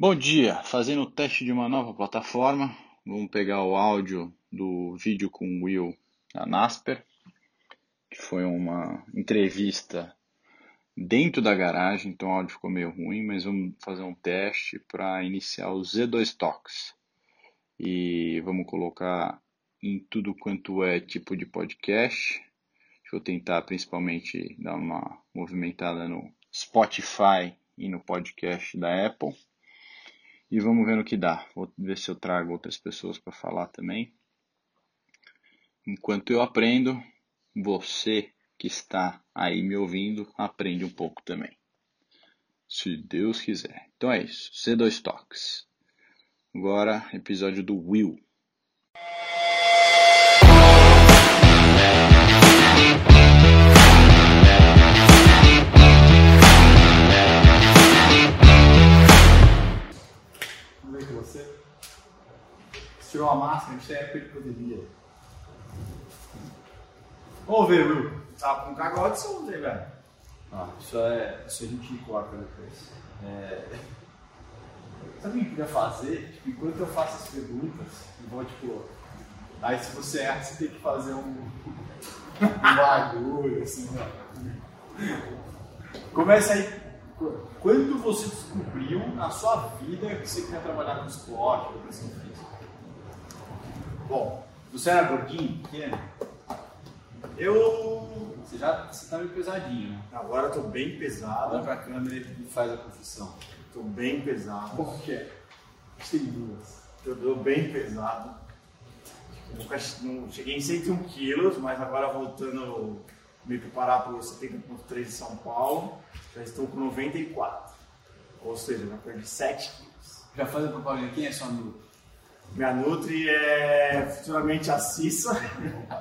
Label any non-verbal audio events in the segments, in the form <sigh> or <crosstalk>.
Bom dia, fazendo o teste de uma nova plataforma. Vamos pegar o áudio do vídeo com o Will da Nasper, que foi uma entrevista dentro da garagem, então o áudio ficou meio ruim, mas vamos fazer um teste para iniciar o Z2 Talks. E vamos colocar em tudo quanto é tipo de podcast. Vou tentar principalmente dar uma movimentada no Spotify e no podcast da Apple e vamos ver no que dá. Vou ver se eu trago outras pessoas para falar também. Enquanto eu aprendo, você que está aí me ouvindo, aprende um pouco também. Se Deus quiser. Então é isso. C2 Talks. Agora, episódio do Will. Tirou a máscara, gente tem época de pandemia. Vamos ver, Will. Tá com cagode ontem, velho. Ah, isso é. Isso a gente corta depois. É... Sabe o que eu queria fazer? Tipo, enquanto eu faço as perguntas, igual tipo. Aí se você erra, você tem que fazer um, <laughs> um bagulho, assim, ó. Começa aí. Quando você descobriu na sua vida que você queria trabalhar com esporte, educação física? Bom, você era gordinho, pequeno? Eu. Você já você tá meio pesadinho, né? Agora eu tô bem pesado. Olha pra câmera e faz a confissão. Tô bem pesado. Que é? Tem duas. Eu tô bem pesado. Nunca, não, cheguei em 101 quilos, mas agora voltando me preparar para o 70.3 de São Paulo, já estou com 94. Ou seja, já perdi 7 quilos. Já faz a propaganda, quem é sua amigo? Minha Nutri é futuramente a Cissa.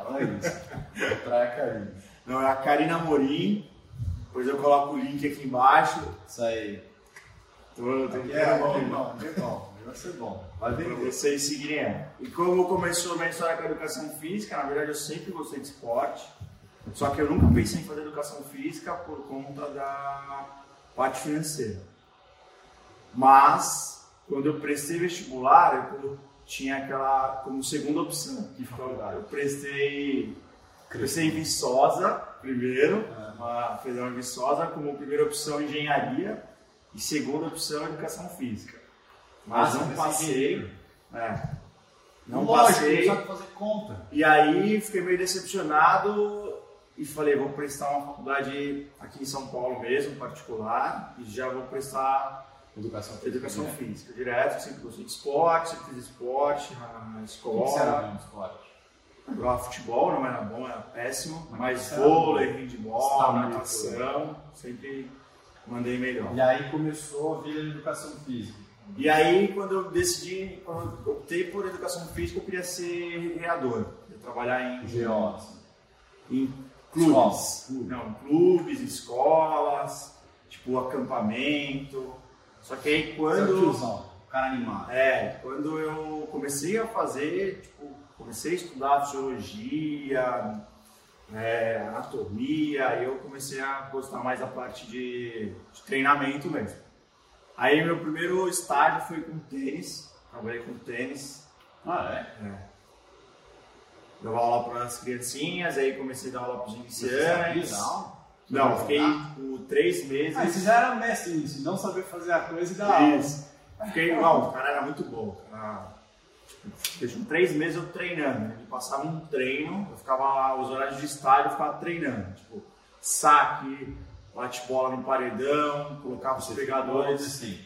Olha isso. Trai a Karina. Não, é a Karina Morim. Depois eu coloco o link aqui embaixo. Isso aí. Tô, tô aqui é bom, bom, é bom. Vai ser bom. Vai ver. vocês seguirem ela. E como começou a minha história com a educação física, na verdade eu sempre gostei de esporte. Só que eu nunca pensei em fazer educação física por conta da parte financeira. Mas, quando eu prestei vestibular, eu tinha aquela como segunda opção. Que faculdade? Eu prestei, prestei em Viçosa primeiro, é. uma Federal Viçosa, como primeira opção engenharia e segunda opção educação física. Mas não passei. É, não Lógico, passei. Não fazer conta. E aí fiquei meio decepcionado e falei, vou prestar uma faculdade aqui em São Paulo mesmo, particular, e já vou prestar Educação física. Educação direto. física, direto. Sempre gostei de esporte, sempre fiz esporte na escola. O que você era esporte? Jogava futebol, não era bom, era péssimo. Mas vôlei, handball, natação, sempre mandei melhor. E aí começou a vir a educação física. E aí, quando eu decidi, quando eu optei por educação física, eu queria ser recreador. Trabalhar em. GO, assim. Em clubes. Não, clubes, escolas, tipo acampamento. Só que aí quando. Você cara animado. É, quando eu comecei a fazer, tipo, comecei a estudar fisiologia, é, anatomia, aí eu comecei a gostar mais da parte de, de treinamento mesmo. Aí meu primeiro estágio foi com tênis, trabalhei com tênis. Ah, é? É. Dava aula para as criancinhas, aí comecei a dar aula para os iniciantes. Não. Não, fiquei tipo, três meses. Ah, você já era mestre nisso, não saber fazer a coisa e dar Isso. aula. Fiquei, não, o cara era muito bom. Cara, tipo, três meses eu treinando. Ele passava um treino, eu ficava lá, os horários de estádio, eu ficava treinando. Tipo, saque, bate bola no paredão, colocava os pegadores. Assim.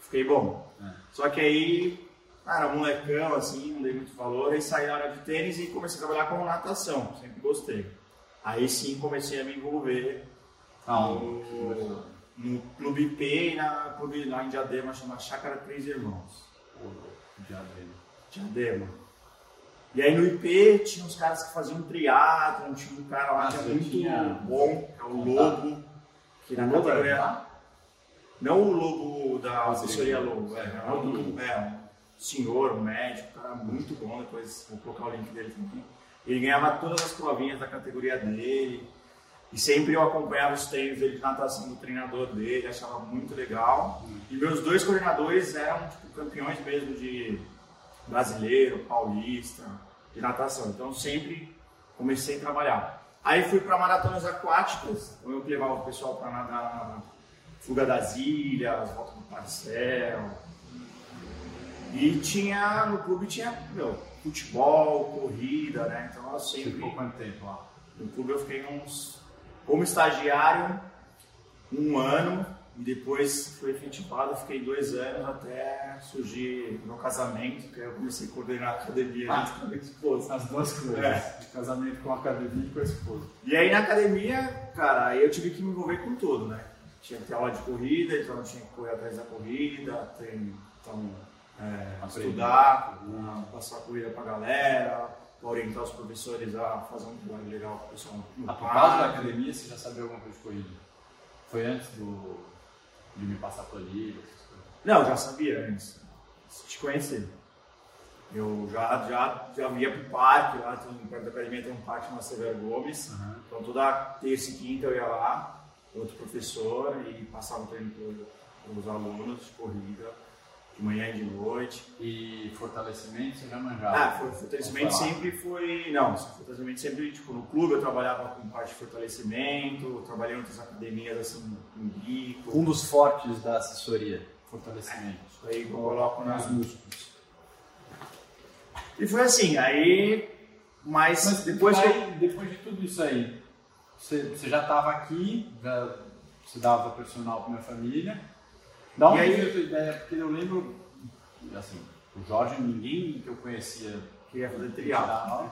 Fiquei bom. É. Só que aí, cara, molecão, assim, não dei muito valor. Aí saí na área de tênis e comecei a trabalhar com natação. Sempre gostei. Aí sim comecei a me envolver ah, no, no Clube IP e na clube lá em Diadema, chama Chácara Três Irmãos. Diadema. Diadema. E aí no IP tinha uns caras que faziam triatlon, tinha um cara lá ah, que é muito tinha... bom, que é o Lobo, que na categoria... Não o Lobo da assessoria Lobo, é, é, um, é um senhor, um médico, um cara muito bom, depois vou colocar o link dele também. Ele ganhava todas as provinhas da categoria dele. E sempre eu acompanhava os treinos dele de natação do treinador dele, achava muito legal. E meus dois coordenadores eram tipo, campeões mesmo de brasileiro, paulista, de natação. Então sempre comecei a trabalhar. Aí fui para maratonas aquáticas, então eu levava o pessoal para nadar na Fuga das Ilhas, Volta do Parcel. E tinha, no clube tinha, meu, futebol, corrida, né? Então eu sempre. Ficou quanto tempo lá? No clube eu fiquei uns. Como estagiário, um ano, e depois fui efetivado, fiquei dois anos até surgir meu casamento, que aí eu comecei a coordenar a academia Ah. junto com a minha esposa. As duas coisas. É. De casamento com a academia e com a esposa. E aí na academia, cara, aí eu tive que me envolver com tudo, né? Tinha que ter aula de corrida, então eu tinha que correr atrás da corrida, tem, então, é, estudar, passar a corrida pra galera, pra orientar os professores a fazer um trabalho legal com o pessoal no Ah, por causa da academia, você já sabia alguma coisa de corrida? Foi antes do, de me passar planilha? Não, já sabia antes te conhecer. Eu já, já, já ia pro parque, lá tem, perto da academia tem um parque na Severo Gomes. Aham. Então toda terça e quinta eu ia lá, outro professor, e passava o treino para os alunos de corrida, de manhã e de noite. E fortalecimento, você já manjava? Ah, foi- fortalecimento sempre foi. Não, fortalecimento sempre, tipo, no clube eu trabalhava com parte de fortalecimento, trabalhei em outras academias assim, em bico. Um dos fortes da assessoria, fortalecimento. Isso aí eu coloco nas Nas músculos. E foi assim, aí. Mas, Mas depois eu. depois de tudo isso aí, você, você já estava aqui, já, você dava personal para minha família. Da onde E aí- tua ideia? Porque eu lembro, assim, o Jorge, ninguém que eu conhecia Queria fazer triatlo.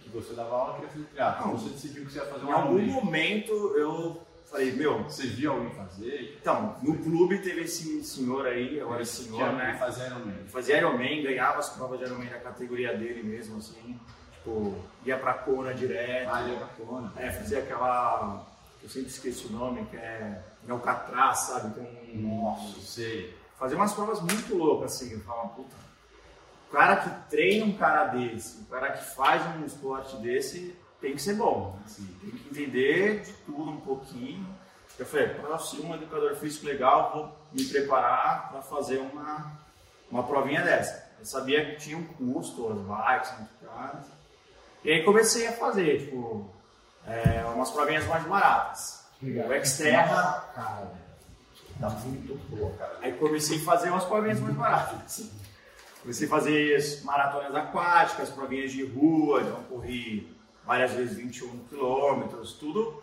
que você dava aula, queria fazer triatlo. Não. Você decidiu que você ia fazer Em um algum Ironman. momento eu falei, meu, Você viu alguém fazer? Então, no clube teve esse senhor aí, agora esse senhor, né? fazia Ironman. Fazia Ironman, ganhava as provas de Ironman da categoria dele mesmo, assim. Tipo, ia pra Kona direto. Ah, ele era bacana. É, fazia aquela. Eu sempre esqueço o nome, que é. É o Catraz, sabe? Com, Nossa, sei. Fazia umas provas muito loucas, assim. Eu falava, puta. O cara que treina um cara desse, o cara que faz um esporte desse, tem que ser bom. Assim, tem que entender de tudo um pouquinho. Eu falei, para ser um educador físico legal, vou me preparar para fazer uma, uma provinha dessa. Eu sabia que tinha um custo, as bikes muito caras. E aí comecei a fazer, tipo, é, umas provinhas mais baratas. O Xterra, Cara, velho. Tá muito boa, cara. Aí comecei a fazer umas provinhas mais baratas. Comecei a fazer as maratonas aquáticas, provinhas de rua, então corri várias vezes 21 quilômetros, tudo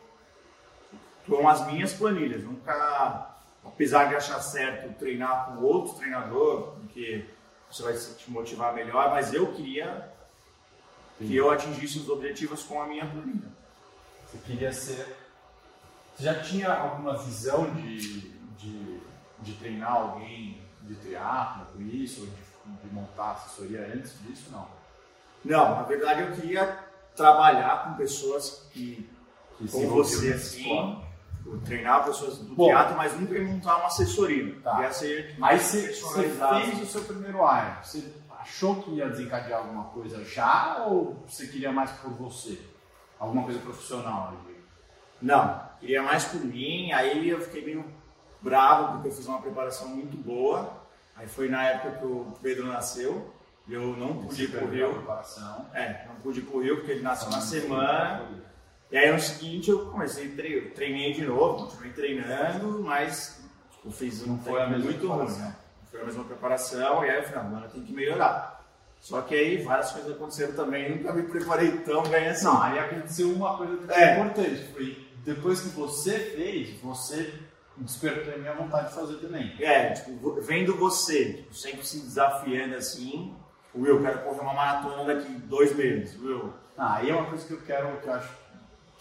com as minhas planilhas. Nunca, apesar de achar certo treinar com outro treinador, porque você vai se- te motivar melhor, mas eu queria que eu atingisse os objetivos com a minha planilha. Você queria ser. Você já tinha alguma visão de, de, de treinar alguém de triatlo com isso, ou de, de montar assessoria antes disso? Não. Não, na verdade eu queria trabalhar com pessoas que Que como você, assim, treinar pessoas do Bom. teatro, mas nunca ia montar uma assessoria. Tá. Ia ser Aí você, você fez o seu primeiro Iron. Você achou que ia desencadear alguma coisa já ou você queria mais por você? Alguma coisa profissional? digo? Não, queria mais por mim, aí eu fiquei meio bravo porque eu fiz uma preparação muito boa. Aí foi na época que o Pedro nasceu, e eu não pude ir pro Rio. É, não pude ir pro Rio porque ele nasceu na semana. E aí no seguinte eu comecei a treinar, treinei de novo, continuei treinando, mas tipo, fiz um Não foi a mesma muito ruim, né? Não Foi a mesma preparação, e aí eu falei, não, agora eu tenho que melhorar. Só que aí várias coisas aconteceram também, nunca me preparei tão bem assim. Não, aí aconteceu uma coisa que É. importante. Foi depois que você fez, você despertou a minha vontade de fazer também. É, tipo, vendo você, tipo, sempre se desafiando assim, Will, eu quero correr uma maratona daqui dois meses, Will. Ah, aí é uma coisa que eu quero, que eu acho que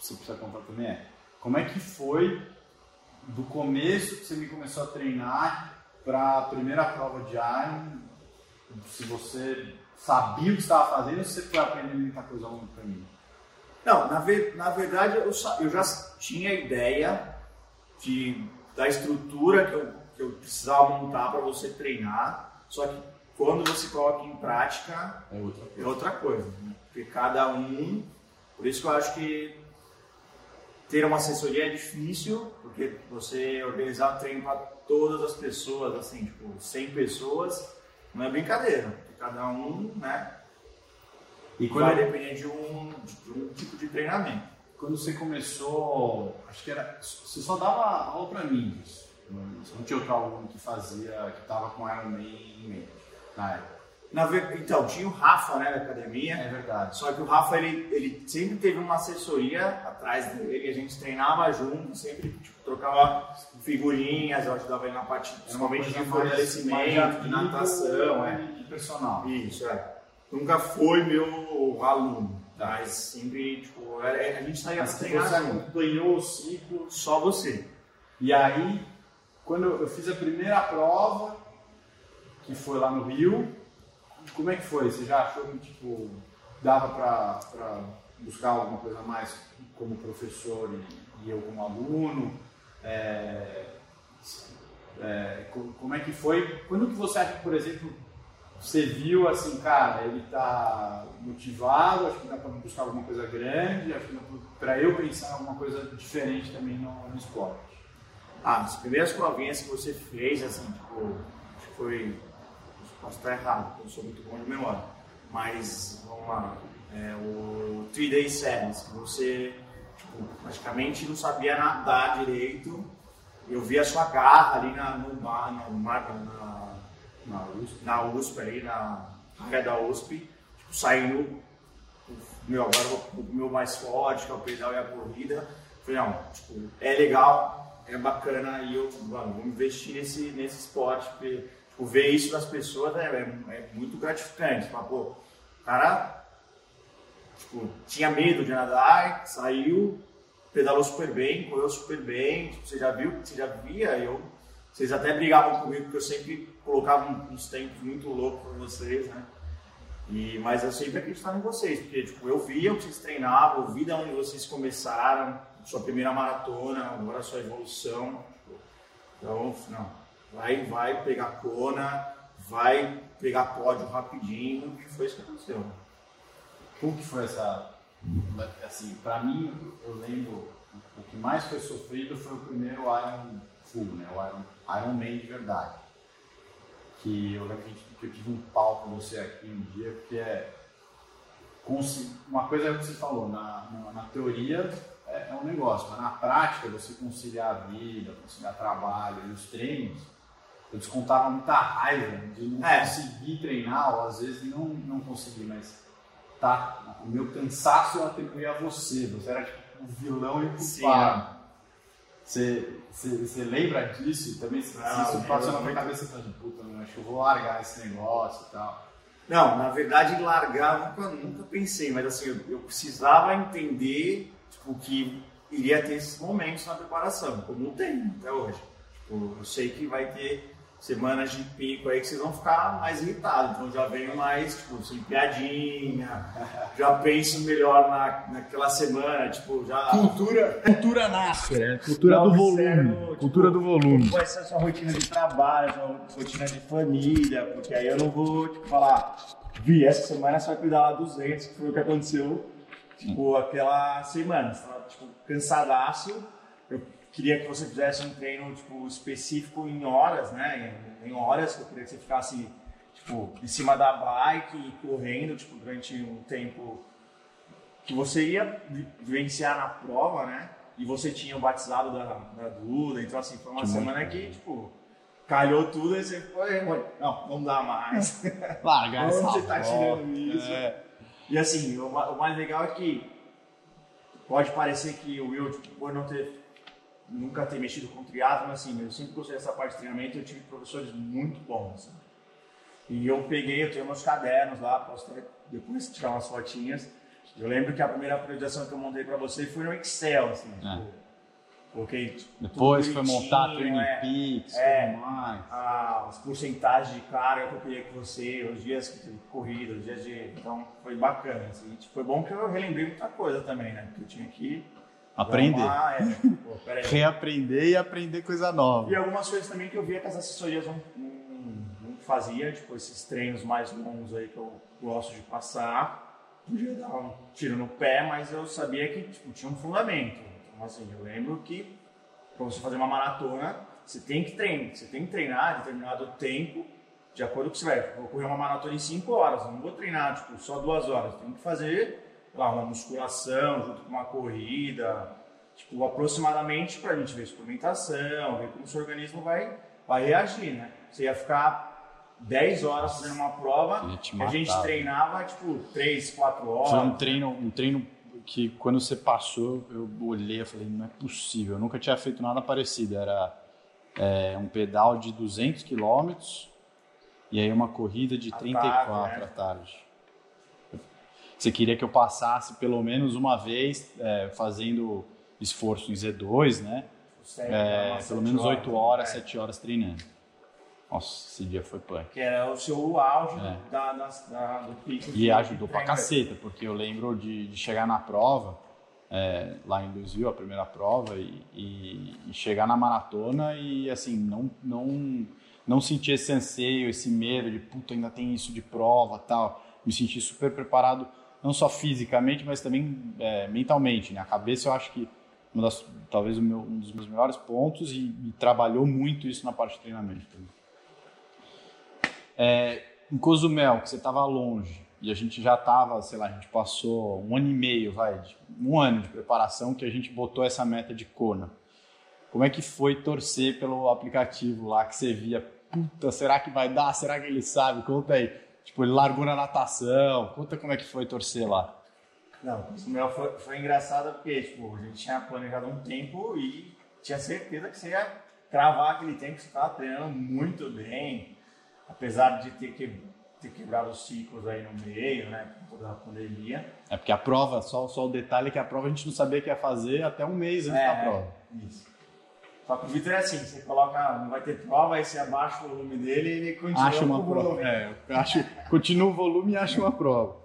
você precisa contar também é, como é que foi do começo que você me começou a treinar para a primeira prova de Iron, se você sabia o que estava fazendo ou você foi aprendendo muita coisa ao longo do caminho? Não, na, ve- na verdade eu, eu já tinha ideia de, da estrutura que eu, que eu precisava montar para você treinar, só que quando você coloca em prática É outra é outra coisa, né? porque cada um, por isso que eu acho que ter uma assessoria é difícil, porque você organizar um treino para todas as pessoas, assim, tipo, 100 pessoas, não é brincadeira. Cada um, né? E quando vai depender de um, de um tipo de treinamento. Quando você começou, acho que era, você só dava aula para mim, você não tinha outro aluno que fazia, que estava com Ironman em mente, na época. Então, tinha o Rafa né, na academia. É verdade. Só que o Rafa, ele, ele sempre teve uma assessoria atrás dele, a gente treinava junto, sempre tipo, trocava figurinhas, eu ajudava ele na parte, principalmente de fortalecimento, de natação, é. Personal. Isso, é. Nunca foi meu aluno, mas sempre, tipo, a gente saía pra treinar. Você acompanhou o ciclo? Só você. E aí, quando eu fiz a primeira prova, que foi lá no Rio, como é que foi? Você já achou que tipo, dava para buscar alguma coisa a mais como professor e, e eu como aluno? É, é, como é que foi? Quando que você acha que, por exemplo, você viu assim, cara, ele está motivado, acho que dá para buscar alguma coisa grande, acho que para eu pensar alguma coisa diferente também no, no esporte? Ah, as primeiras provinhas que você fez, assim, tipo, foi Posso estar errado, eu sou muito bom de memória. Mas, vamos lá, é, o 3 Day Sevens, que você tipo, praticamente não sabia nadar direito. Eu vi a sua garra ali na, no mar, no mar na, na, USP. na USP, ali na área da USP, tipo, saindo, meu, agora o meu mais forte, que é o pedal e a corrida. Falei, não, tipo, é legal, é bacana e eu vamos, vou investir nesse, nesse esporte, porque tipo, ver isso das pessoas é, é, é muito gratificante. Fala, pô, o cara tipo, tinha medo de nadar, saiu, pedalou super bem, correu super bem. Tipo, você já viu, você já via, eu, vocês até brigavam comigo porque eu sempre colocava uns tempos muito loucos para vocês, né? E, mas eu sempre acreditava em vocês, porque tipo, eu via o que vocês treinavam, eu vi de onde vocês começaram, sua primeira maratona, agora sua evolução. Tipo, então, não, vai, vai pegar Kona, vai pegar pódio rapidinho, e foi isso que aconteceu. Como que foi essa. Assim, pra mim, eu lembro, o que mais foi sofrido foi o primeiro Iron Full, né? O Iron, Iron Man de verdade. Que eu lembro que eu tive um pau com você aqui um dia, porque é. Uma coisa é o que você falou, na, na, na teoria é, é um negócio, mas na prática você conciliar a vida, conciliar trabalho e os treinos, eu descontava muita raiva de não é. conseguir treinar, ou às vezes não, não conseguir, mas tá, o meu cansaço eu atribuía a você, você era tipo um vilão e culpado. Você, lembra disso? Também se, não, isso passa na minha cabeça, você fala, puta, não, acho que eu vou largar esse negócio e tal. Não, na verdade largar nunca, nunca pensei, mas assim, eu, eu precisava entender tipo, que iria ter esses momentos na preparação, como não tem até hoje. Tipo, eu sei que vai ter semanas de pico aí que vocês vão ficar mais irritados. Então já venho mais, tipo, sem piadinha, já penso melhor na, naquela semana, tipo, já. Cultura, cultura nasce, né? Cultura do volume. tipo, cultura do volume. Vai ser a sua rotina de trabalho, sua rotina de família, porque aí eu não vou, tipo, falar, vi, essa semana você vai cuidar lá 200, que foi o que aconteceu, tipo, aquela semana. Você tava, tipo, cansadaço queria que você fizesse um treino tipo, específico em horas, né? Em, em horas, eu queria que você ficasse tipo, em cima da bike, correndo tipo, durante um tempo que você ia vivenciar na prova, né? E você tinha o batizado da, da Duda, então assim, foi uma que semana que, tipo, calhou tudo e você foi, não, não dá mais. <laughs> Larga Onde você tá tirando isso? É. E assim, o, o, mais legal é que pode parecer que o Will, tipo, por não ter nunca ter mexido com triatlo, assim, eu sempre gostei dessa parte de treinamento, eu tive professores muito bons. Assim. E eu peguei, eu tenho meus cadernos lá, posso depois tirar umas fotinhas. Eu lembro que a primeira priorização que eu montei para você foi no Excel, assim, é. tipo, Depois foi montar Training é, Peaks, é, mais. A, as porcentagens de carga que eu queria com você, os dias de corrida, os dias de. Então foi bacana. Assim, foi bom que eu relembrei muita coisa também, né? Que eu tinha que Aprender. É. Pô, Reaprender e aprender coisa nova. E algumas coisas também que eu via que as assessorias não, não, não faziam, tipo esses treinos mais longos aí que eu gosto de passar. Podia dar um tiro no pé, mas eu sabia que tipo, tinha um fundamento. Então, assim, eu lembro que para você fazer uma maratona, você tem que treinar, você tem que treinar determinado tempo de acordo com o que você vai. Vou correr uma maratona em 5 horas, não vou treinar tipo, só duas horas, tem que fazer lá, uma musculação junto com uma corrida, tipo, aproximadamente para a gente ver suplementação, ver como o seu organismo vai, vai reagir, né? Você ia ficar 10 horas fazendo uma prova, a gente treinava tipo 3, 4 horas. Foi um treino, um treino que quando você passou, eu olhei e falei, não é possível. Eu nunca tinha feito nada parecido. Era é, um pedal de 200 quilômetros e aí uma corrida de À 34 tarde, né? à tarde. Você queria que eu passasse pelo menos uma vez é, fazendo esforço em Z2, né? É, umas pelo menos 8 horas, é. 7 horas treinando. Nossa, esse dia foi punk. Que era o seu auge É. da, da, da- do pico. E ajudou pra caceta, porque eu lembro de, de chegar na prova, é, lá em Louisville, a primeira prova, e, e- e chegar na maratona e, assim, não, não, não sentir esse anseio, esse medo de, puta, ainda tem isso de prova tal. Me senti super preparado, não só fisicamente, mas também é, mentalmente, né? A cabeça eu acho que das, talvez meu- um dos meus melhores pontos e, e trabalhou muito isso na parte de treinamento. É, em Cozumel, que você estava longe, e a gente já estava, sei lá, a gente passou um ano e meio, vai, um ano de preparação que a gente botou essa meta de Kona. Como é que foi torcer pelo aplicativo lá que você via? Puta, será que vai dar? Será que ele sabe? Conta aí. Tipo, ele largou na natação. Conta como é que foi torcer lá. Não, o meu foi, foi engraçado porque tipo, a gente tinha planejado um tempo e tinha certeza que você ia cravar aquele tempo que você estava treinando muito bem, apesar de ter, que, ter quebrado os ciclos aí no meio, né, com toda a pandemia. É porque a prova, só, só o detalhe é que a prova a gente não sabia que ia fazer até um mês antes da prova. Isso. Só que o Vitor é assim, você coloca, não vai ter prova, aí você abaixa o volume dele e ele continua Acha uma prova. volume. É, eu acho, continua o volume e acha uma prova.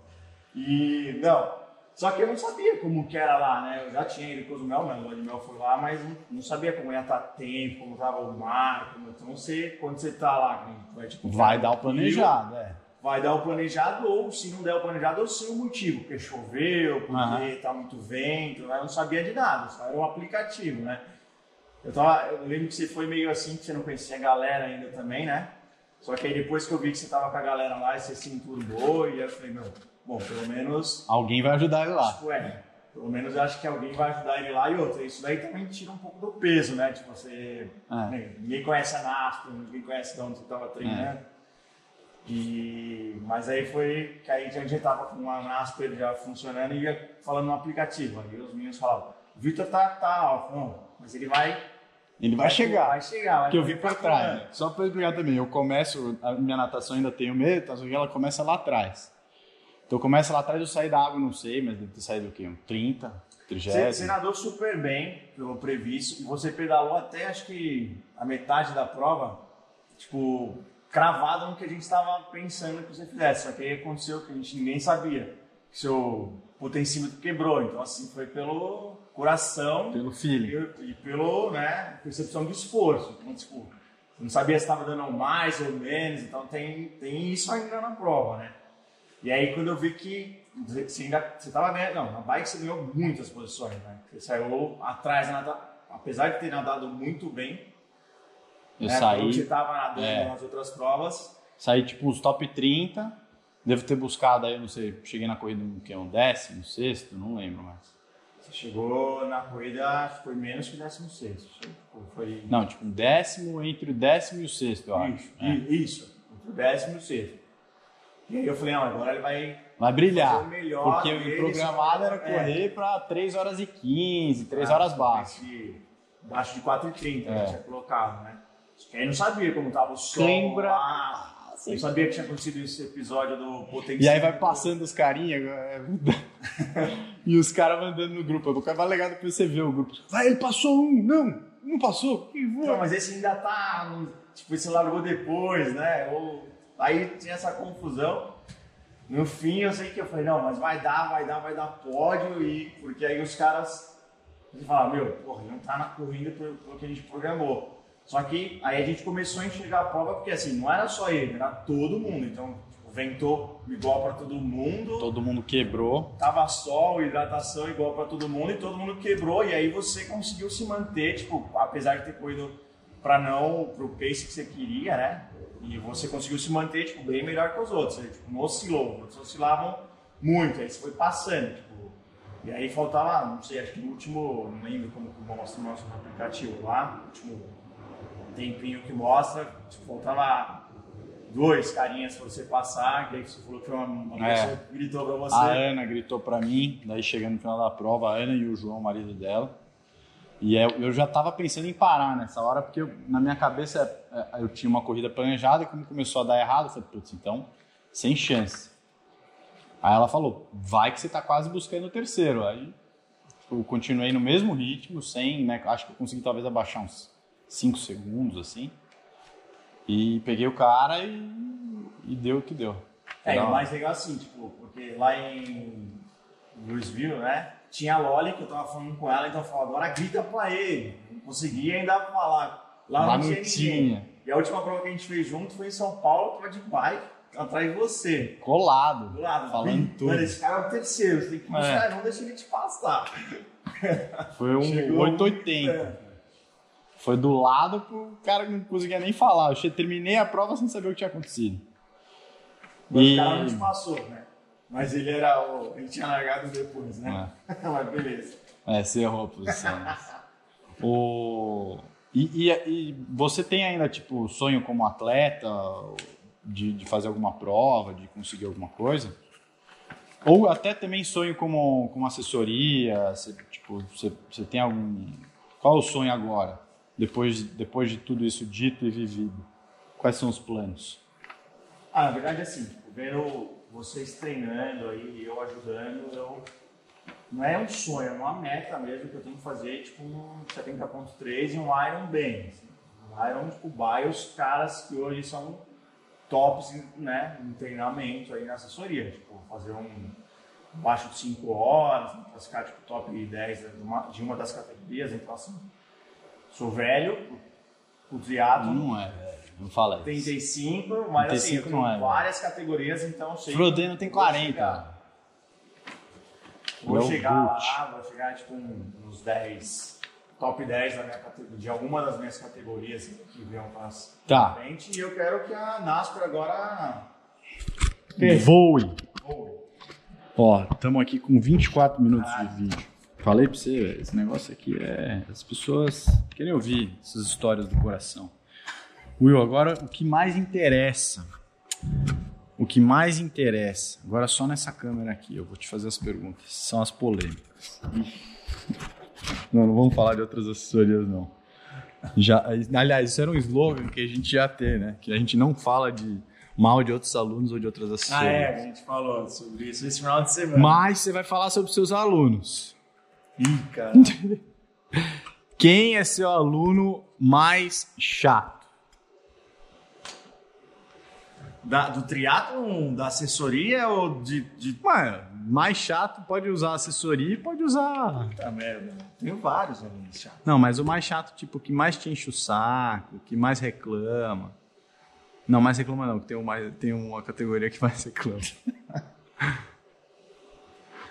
E, não, só que eu não sabia como que era lá, né? Eu já tinha ido com o Mel, né? O de Mel foi lá, mas não, não sabia como ia estar tempo, como estava o mar, como, então você, quando você tá lá, vai, tipo, Vai dar o planejado, é. Vai dar o planejado, ou se não der o planejado, ou sim o motivo, porque choveu, porque Aham. tá muito vento, né? eu não sabia de nada, só era um aplicativo, né? Eu, tava, eu lembro que você foi meio assim, que você não conhecia a galera ainda também, né? Só que aí depois que eu vi que você tava com a galera lá, você se enturbou, e eu falei, meu, bom, pelo menos Alguém vai ajudar ele lá. Tipo, é, pelo menos eu acho que alguém vai ajudar ele lá e outra. Isso daí também tira um pouco do peso, né? Tipo, você. É. né, Ninguém conhece a NASP, ninguém conhece de onde você estava treinando. E, mas aí foi que aí a gente já tava com a NASP já funcionando e ia falando no aplicativo. Aí os meninos falavam, o Vitor tá, tá, ó, não, mas ele vai. Ele vai chegar. Vai chegar. Vai que eu vi por trás. né? Só pra explicar também, eu começo, a minha natação ainda tem o medo, tá? só que ela começa lá atrás. Então começa lá atrás, eu saí da água, não sei, mas deve ter saído o quê? Um 30, Você, 30. você nadou super bem, pelo previsto, e você pedalou até acho que a metade da prova, tipo, cravado no que a gente estava pensando que você fizesse. Só que aí aconteceu que a gente ninguém sabia. Seu potencímetro quebrou. Então, assim, foi pelo coração Pelo feeling. e, e pelo, né, percepção de esforço. Então, tipo, não sabia se estava dando mais ou menos, então tem, tem isso ainda na prova, né? E aí quando eu vi que você ainda você tava ganhando, não, na bike você ganhou muitas posições, né? Você saiu atrás, nada, apesar de ter nadado muito bem, Eu né? Quando você saí, tava nadando é. nas outras provas, saí tipo uns top 30. Devo ter buscado aí, eu não sei, cheguei na corrida um, que, um décimo, sexto, não lembro mais. você chegou na corrida, acho que foi menos que 16. Tipo, Foi Não, tipo um décimo entre o décimo e o sexto, eu acho. isso, É. i- isso, entre o décimo e o sexto. E aí eu falei, não, agora ele vai Vai brilhar. melhor Porque o programado era é. correr pra 3 horas e 15, 3 Ah, horas baixo. de- Abaixo de 4,30 É. que tinha colocado, né? Só que aí não sabia como tava o sol Lembra- lá. Não sabia que tinha acontecido esse episódio do potencial. E aí vai passando os carinha é, <laughs> e os caras vão andando no grupo. O cara vai legal depois você vê o grupo. Vai, ele passou um, não, não passou. Que Não, voa. mas esse ainda tá. Tipo, esse largou depois, né? Ou, aí tinha essa confusão. No fim, eu sei que eu falei, não, mas vai dar, vai dar, vai dar pódio. E, porque aí os caras falaram, meu, porra, ele não tá na corrida pelo que a gente programou. Só que aí a gente começou a enxergar a prova, porque assim, não era só ele, era todo mundo. Então, tipo, ventou igual para todo mundo. Todo mundo quebrou. Tava sol, hidratação igual para todo mundo e todo mundo quebrou. E aí você conseguiu se manter, tipo, apesar de ter corrido para não pro pace que você queria, né? E você conseguiu se manter, tipo, bem melhor que os outros. Né? Tipo, não oscilou. Os outros oscilavam muito. Aí você foi passando, tipo. E aí faltava, não sei, acho que no último, não lembro como que mostra o nosso aplicativo lá, último tempinho que mostra, tipo, faltava dois carinhas pra você passar, que aí você falou que uma, uma É. pessoa gritou pra você. A Ana gritou pra mim, daí chegando no final da prova, a Ana e o João, o marido dela. E eu, eu já tava pensando em parar nessa hora, porque eu- na minha cabeça é, eu tinha uma corrida planejada e como começou a dar errado, eu falei, putz, então, sem chance. Aí ela falou, vai que você tá quase buscando o terceiro. Aí eu continuei no mesmo ritmo, sem, né, acho que eu consegui talvez abaixar uns 5 segundos, assim. E peguei o cara e, e deu o que deu. É, e o mais legal assim, tipo, porque lá em Louisville, né, tinha a Loli que eu tava falando com ela, então eu falava, agora grita pra ele. Não conseguia ainda falar. Lá, Lá não não tinha tinha. ninguém. E a última prova que a gente fez junto foi em São Paulo, tava de bike, atrás de você. Colado, Do lado. falando Mano, tudo. esse cara é o terceiro, você tem que É. buscar, não deixa ele te passar. Foi um <laughs> Chegou- 880. É. Foi do lado pro cara que não conseguia nem falar. Eu terminei a prova sem saber o que tinha acontecido. Mas E- o cara não te passou, né? Mas ele era o. Ele tinha largado depois, né? <laughs> Mas beleza. É, você errou a posição. o... E, e- e você tem ainda, tipo, sonho como atleta de, de fazer alguma prova, de conseguir alguma coisa? Ou até também sonho como, como assessoria? Você, tipo, você, você tem algum... Qual é o sonho agora? Depois, depois de tudo isso dito e vivido. Quais são os planos? Ah, na verdade, assim, tipo, vendo vocês treinando aí eu ajudando, eu. Não é um sonho, é uma meta mesmo que eu tenho que fazer, tipo, um 70.3 e um Iron bem. Assim. Um Iron, tipo, by os caras que hoje são tops, né, em treinamento aí na assessoria. Tipo, fazer um abaixo de 5 horas, classificar, tipo, top 10 de uma, de uma das categorias, então, assim, sou velho, o triatlo, Não é, velho. Não fala isso. 35, mas assim, 35 eu tenho é, várias categorias, então sei. Frodeno tem que vou 40. chegar. Vou Ele é o chegar lá, vou chegar tipo nos 10, top 10 da minha categoria, de alguma das minhas categorias que venham para Tá. frente. E eu quero que a NASCAR agora. Voe. voe. Ó, estamos aqui com 24 minutos de vídeo. Falei pra você, esse negócio aqui é. As pessoas querem ouvir essas histórias do coração. Will, agora o que mais interessa. O que mais interessa, agora só nessa câmera aqui, eu vou te fazer as perguntas. São as polêmicas. Não, não vamos falar de outras assessorias, não. Já, aliás, isso era um slogan que a gente já tem, né? Que a gente não fala de mal de outros alunos ou de outras Ah, assessorias. é, a gente falou sobre isso esse final de semana. Mas você vai falar sobre seus alunos. Ih, <laughs> cara. Quem é seu aluno mais chato? Da, do triatlon, da assessoria ou de. de... Mano, mais chato pode usar assessoria e pode usar. Puta merda. Tenho vários alunos chatos. Não, mas o mais chato, tipo, que mais te enche o saco, que mais reclama. Não, mais reclama não, que tem, um mais, tem uma categoria que <laughs> mais reclama.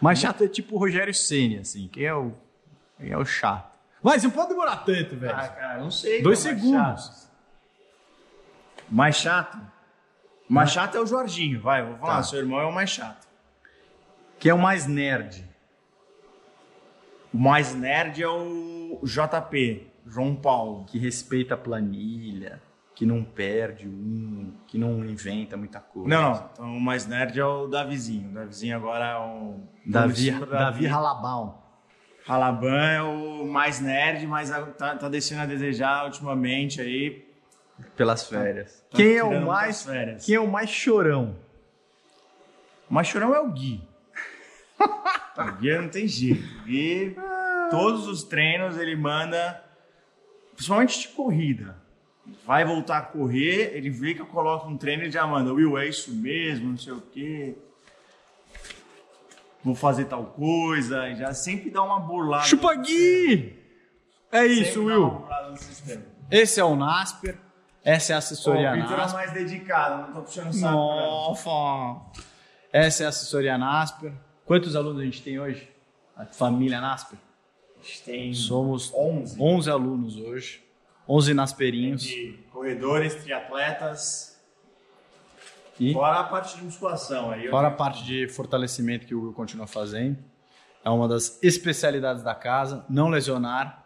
Mais chato é tipo o Rogério Ceni, assim, quem é o, quem é o chato. Mas não pode demorar tanto, velho. Ah, cara, não sei. Dois qual é o segundos. Mais chato. Mais chato? Chato é o Jorginho, vai, vou falar. Tá. Seu irmão é o mais chato. Quem é o mais nerd? O mais nerd é o JP, João Paulo. que respeita a planilha, que não perde um, que não inventa muita coisa. Não, não. Então, o mais nerd é o Davizinho. O Davizinho agora é o. Davi, Davi Halabão. Halaban é o mais nerd, mas tá, tá deixando a desejar ultimamente aí. Pelas férias. Tá quem é o mais, férias. quem é o mais chorão? O mais chorão é o Gui. <laughs> o Gui não tem jeito. O Gui, todos os treinos ele manda, principalmente de corrida. Vai voltar a correr, ele vê que eu coloco um treino e já manda, Will, é isso mesmo, não sei o quê. Vou fazer tal coisa, e já sempre dá uma burlada. Chupa Gui! É isso, Will. Esse é o Nasper. Essa é a assessoria Pô, o Vitor é NASPER. mais dedicado, não tô puxando o saco. Nossa! Essa é a assessoria NASPER. Quantos alunos a gente tem hoje? A família NASPER? A gente tem Somos 11 11 alunos hoje. 11 Nasperinhos. corredores, triatletas, E fora a parte de musculação. Aí fora a parte de fortalecimento que o Will continua fazendo. É uma das especialidades da casa. Não lesionar.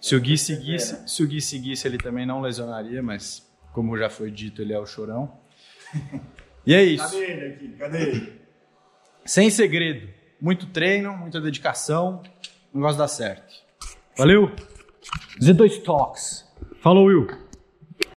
Se o Gui seguisse, se o Gui seguisse, ele também não lesionaria, mas como já foi dito, ele é o chorão. E é isso. Cadê ele aqui? Cadê ele? Sem segredo. Muito treino, muita dedicação. O negócio dá certo. Valeu! Z2 Talks. Falou, Will.